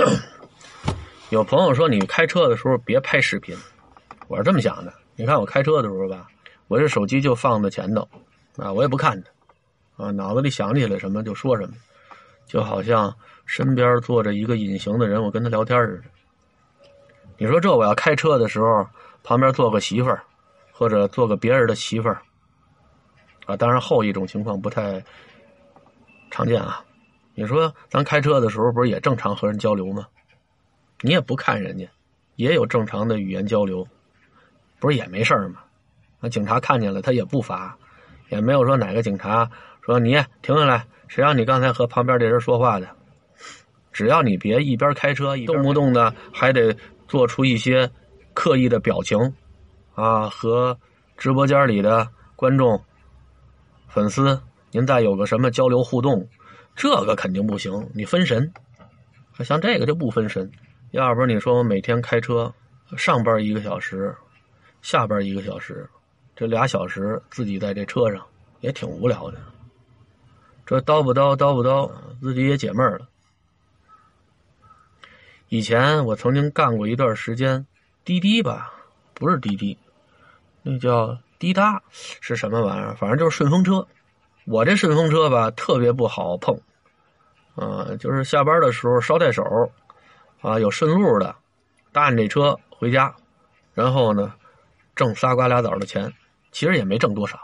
有朋友说你开车的时候别拍视频，我是这么想的。你看我开车的时候吧，我这手机就放在前头，啊，我也不看它，啊，脑子里想起来什么就说什么，就好像身边坐着一个隐形的人，我跟他聊天似的。你说这我要开车的时候，旁边坐个媳妇儿，或者坐个别人的媳妇儿，啊，当然后一种情况不太常见啊。你说咱开车的时候不是也正常和人交流吗？你也不看人家，也有正常的语言交流，不是也没事吗？那警察看见了他也不罚，也没有说哪个警察说你停下来，谁让你刚才和旁边这人说话的？只要你别一边开车，一动不动的还得做出一些刻意的表情，啊，和直播间里的观众、粉丝，您再有个什么交流互动，这个肯定不行，你分神。像这个就不分神。要不然你说我每天开车，上班一个小时，下班一个小时，这俩小时自己在这车上也挺无聊的。这叨不叨叨不叨，自己也解闷了。以前我曾经干过一段时间滴滴吧，不是滴滴，那叫滴答，是什么玩意儿？反正就是顺风车。我这顺风车吧，特别不好碰，啊，就是下班的时候捎带手。啊，有顺路的，搭你这车回家，然后呢，挣仨瓜俩枣的钱，其实也没挣多少，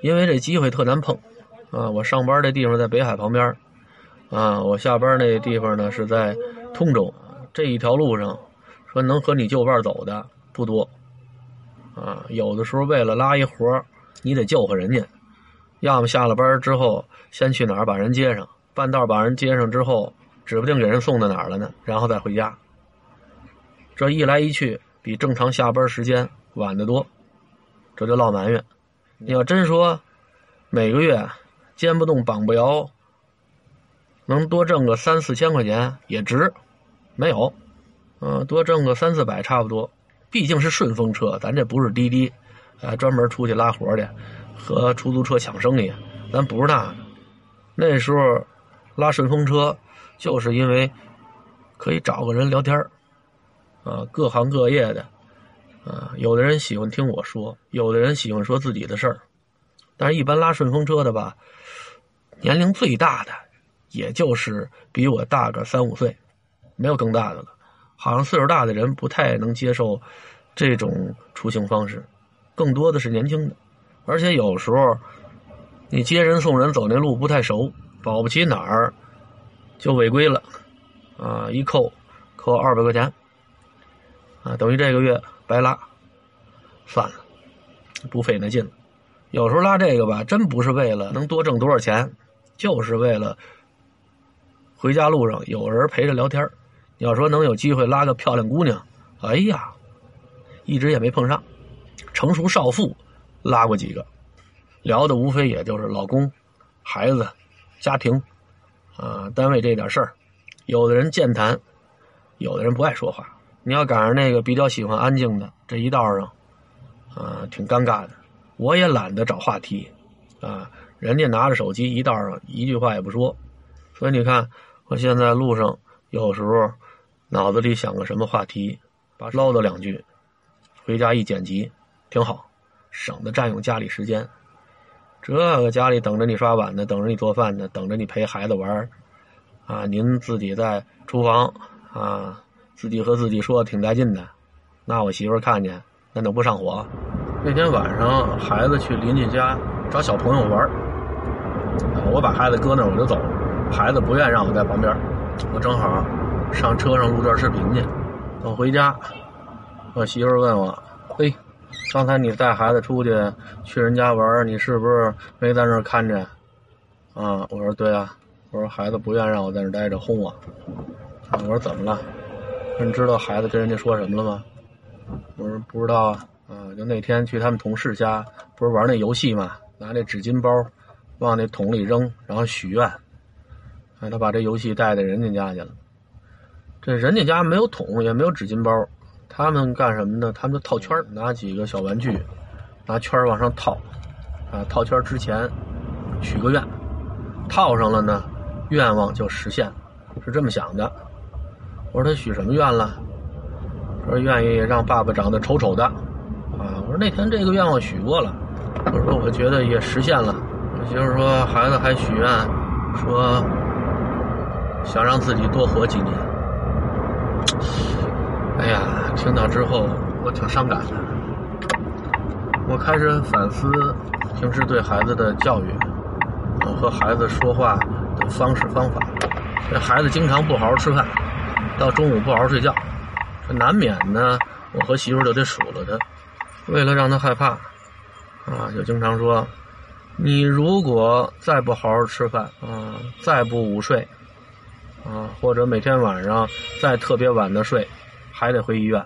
因为这机会特难碰。啊，我上班这地方在北海旁边，啊，我下班那地方呢是在通州，这一条路上，说能和你就伴走的不多，啊，有的时候为了拉一活你得救活人家，要么下了班之后先去哪儿把人接上，半道把人接上之后。指不定给人送到哪儿了呢，然后再回家。这一来一去，比正常下班时间晚得多，这就落埋怨。你要真说每个月肩不动膀不摇，能多挣个三四千块钱也值，没有，嗯，多挣个三四百差不多。毕竟是顺风车，咱这不是滴滴，啊，专门出去拉活的，和出租车抢生意，咱不是那。那时候拉顺风车。就是因为可以找个人聊天啊，各行各业的，啊，有的人喜欢听我说，有的人喜欢说自己的事儿，但是一般拉顺风车的吧，年龄最大的也就是比我大个三五岁，没有更大的了。好像岁数大的人不太能接受这种出行方式，更多的是年轻的，而且有时候你接人送人走那路不太熟，保不齐哪儿。就违规了，啊，一扣扣二百块钱，啊，等于这个月白拉，算了，不费那劲了。有时候拉这个吧，真不是为了能多挣多少钱，就是为了回家路上有人陪着聊天要说能有机会拉个漂亮姑娘，哎呀，一直也没碰上。成熟少妇拉过几个，聊的无非也就是老公、孩子、家庭。啊，单位这点事儿，有的人健谈，有的人不爱说话。你要赶上那个比较喜欢安静的，这一道上，啊，挺尴尬的。我也懒得找话题，啊，人家拿着手机一道上一句话也不说，所以你看，我现在路上有时候脑子里想个什么话题，把唠叨两句，回家一剪辑，挺好，省得占用家里时间。这个家里等着你刷碗呢，等着你做饭呢，等着你陪孩子玩啊！您自己在厨房啊，自己和自己说挺带劲的，那我媳妇看见那能不上火？那天晚上孩子去邻居家找小朋友玩我把孩子搁那儿我就走，孩子不愿让我在旁边，我正好上车上录段视频去，等回家，我媳妇问我，嘿。刚才你带孩子出去去人家玩，你是不是没在那看着？啊，我说对啊，我说孩子不愿让我在那待着，哄我。我说怎么了？你知道孩子跟人家说什么了吗？我说不知道啊。啊，就那天去他们同事家，不是玩那游戏嘛，拿那纸巾包往那桶里扔，然后许愿。哎，他把这游戏带到人家家去了。这人家家没有桶，也没有纸巾包。他们干什么呢？他们就套圈儿拿几个小玩具，拿圈儿往上套，啊，套圈儿之前许个愿，套上了呢，愿望就实现，是这么想的。我说他许什么愿了？说愿意让爸爸长得丑丑的。啊，我说那天这个愿望许过了。我说我觉得也实现了。我媳妇说孩子还许愿，说想让自己多活几年。哎呀，听到之后我挺伤感的。我开始反思平时对孩子的教育，和孩子说话的方式方法。这孩子经常不好好吃饭，到中午不好好睡觉，这难免呢。我和媳妇就得数落他，为了让他害怕，啊，就经常说：你如果再不好好吃饭，啊，再不午睡，啊，或者每天晚上再特别晚的睡。还得回医院，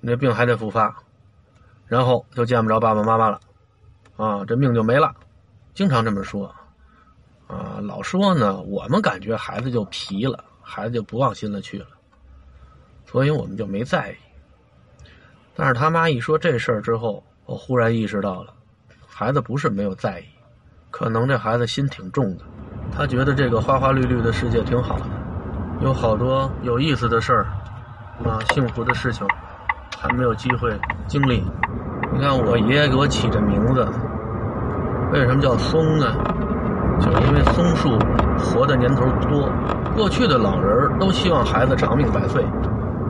那病还得复发，然后就见不着爸爸妈妈了，啊，这命就没了。经常这么说，啊，老说呢，我们感觉孩子就皮了，孩子就不往心里去了，所以我们就没在意。但是他妈一说这事儿之后，我忽然意识到了，孩子不是没有在意，可能这孩子心挺重的，他觉得这个花花绿绿的世界挺好的，有好多有意思的事儿。啊，幸福的事情还没有机会经历。你看，我爷爷给我起这名字，为什么叫松呢？就是因为松树活的年头多。过去的老人都希望孩子长命百岁，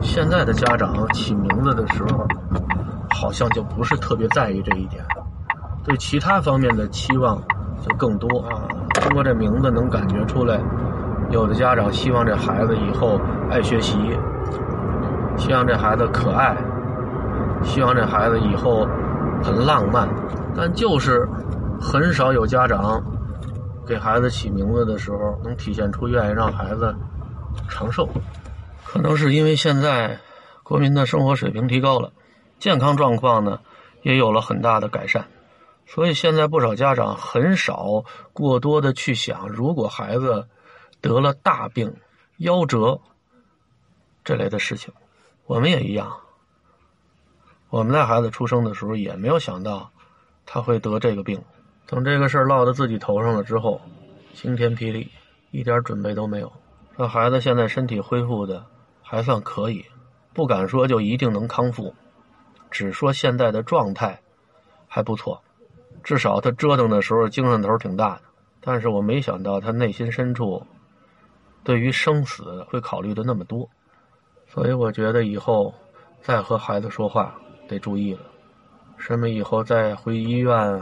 现在的家长起名字的时候，好像就不是特别在意这一点，对其他方面的期望就更多啊。通过这名字能感觉出来，有的家长希望这孩子以后爱学习。希望这孩子可爱，希望这孩子以后很浪漫，但就是很少有家长给孩子起名字的时候能体现出愿意让孩子长寿。可能是因为现在国民的生活水平提高了，健康状况呢也有了很大的改善，所以现在不少家长很少过多的去想，如果孩子得了大病、夭折这类的事情。我们也一样，我们在孩子出生的时候也没有想到他会得这个病。等这个事儿落到自己头上了之后，晴天霹雳，一点准备都没有。这孩子现在身体恢复的还算可以，不敢说就一定能康复，只说现在的状态还不错，至少他折腾的时候精神头挺大的。但是我没想到他内心深处对于生死会考虑的那么多。所以我觉得以后再和孩子说话得注意了，什么以后再回医院，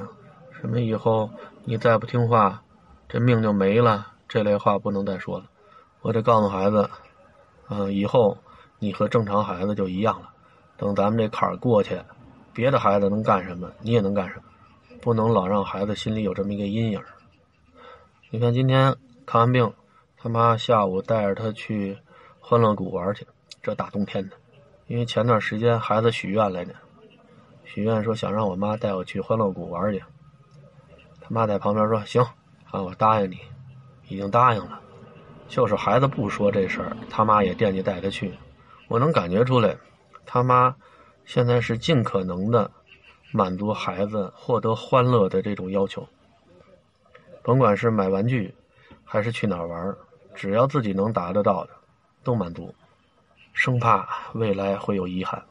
什么以后你再不听话，这命就没了，这类话不能再说了。我得告诉孩子，嗯，以后你和正常孩子就一样了。等咱们这坎儿过去，别的孩子能干什么，你也能干什么，不能老让孩子心里有这么一个阴影。你看今天看完病，他妈下午带着他去欢乐谷玩去。这大冬天的，因为前段时间孩子许愿来着，许愿说想让我妈带我去欢乐谷玩去。他妈在旁边说：“行，啊，我答应你，已经答应了。”就是孩子不说这事儿，他妈也惦记带他去。我能感觉出来，他妈现在是尽可能的满足孩子获得欢乐的这种要求，甭管是买玩具，还是去哪儿玩，只要自己能达得到的，都满足。生怕未来会有遗憾。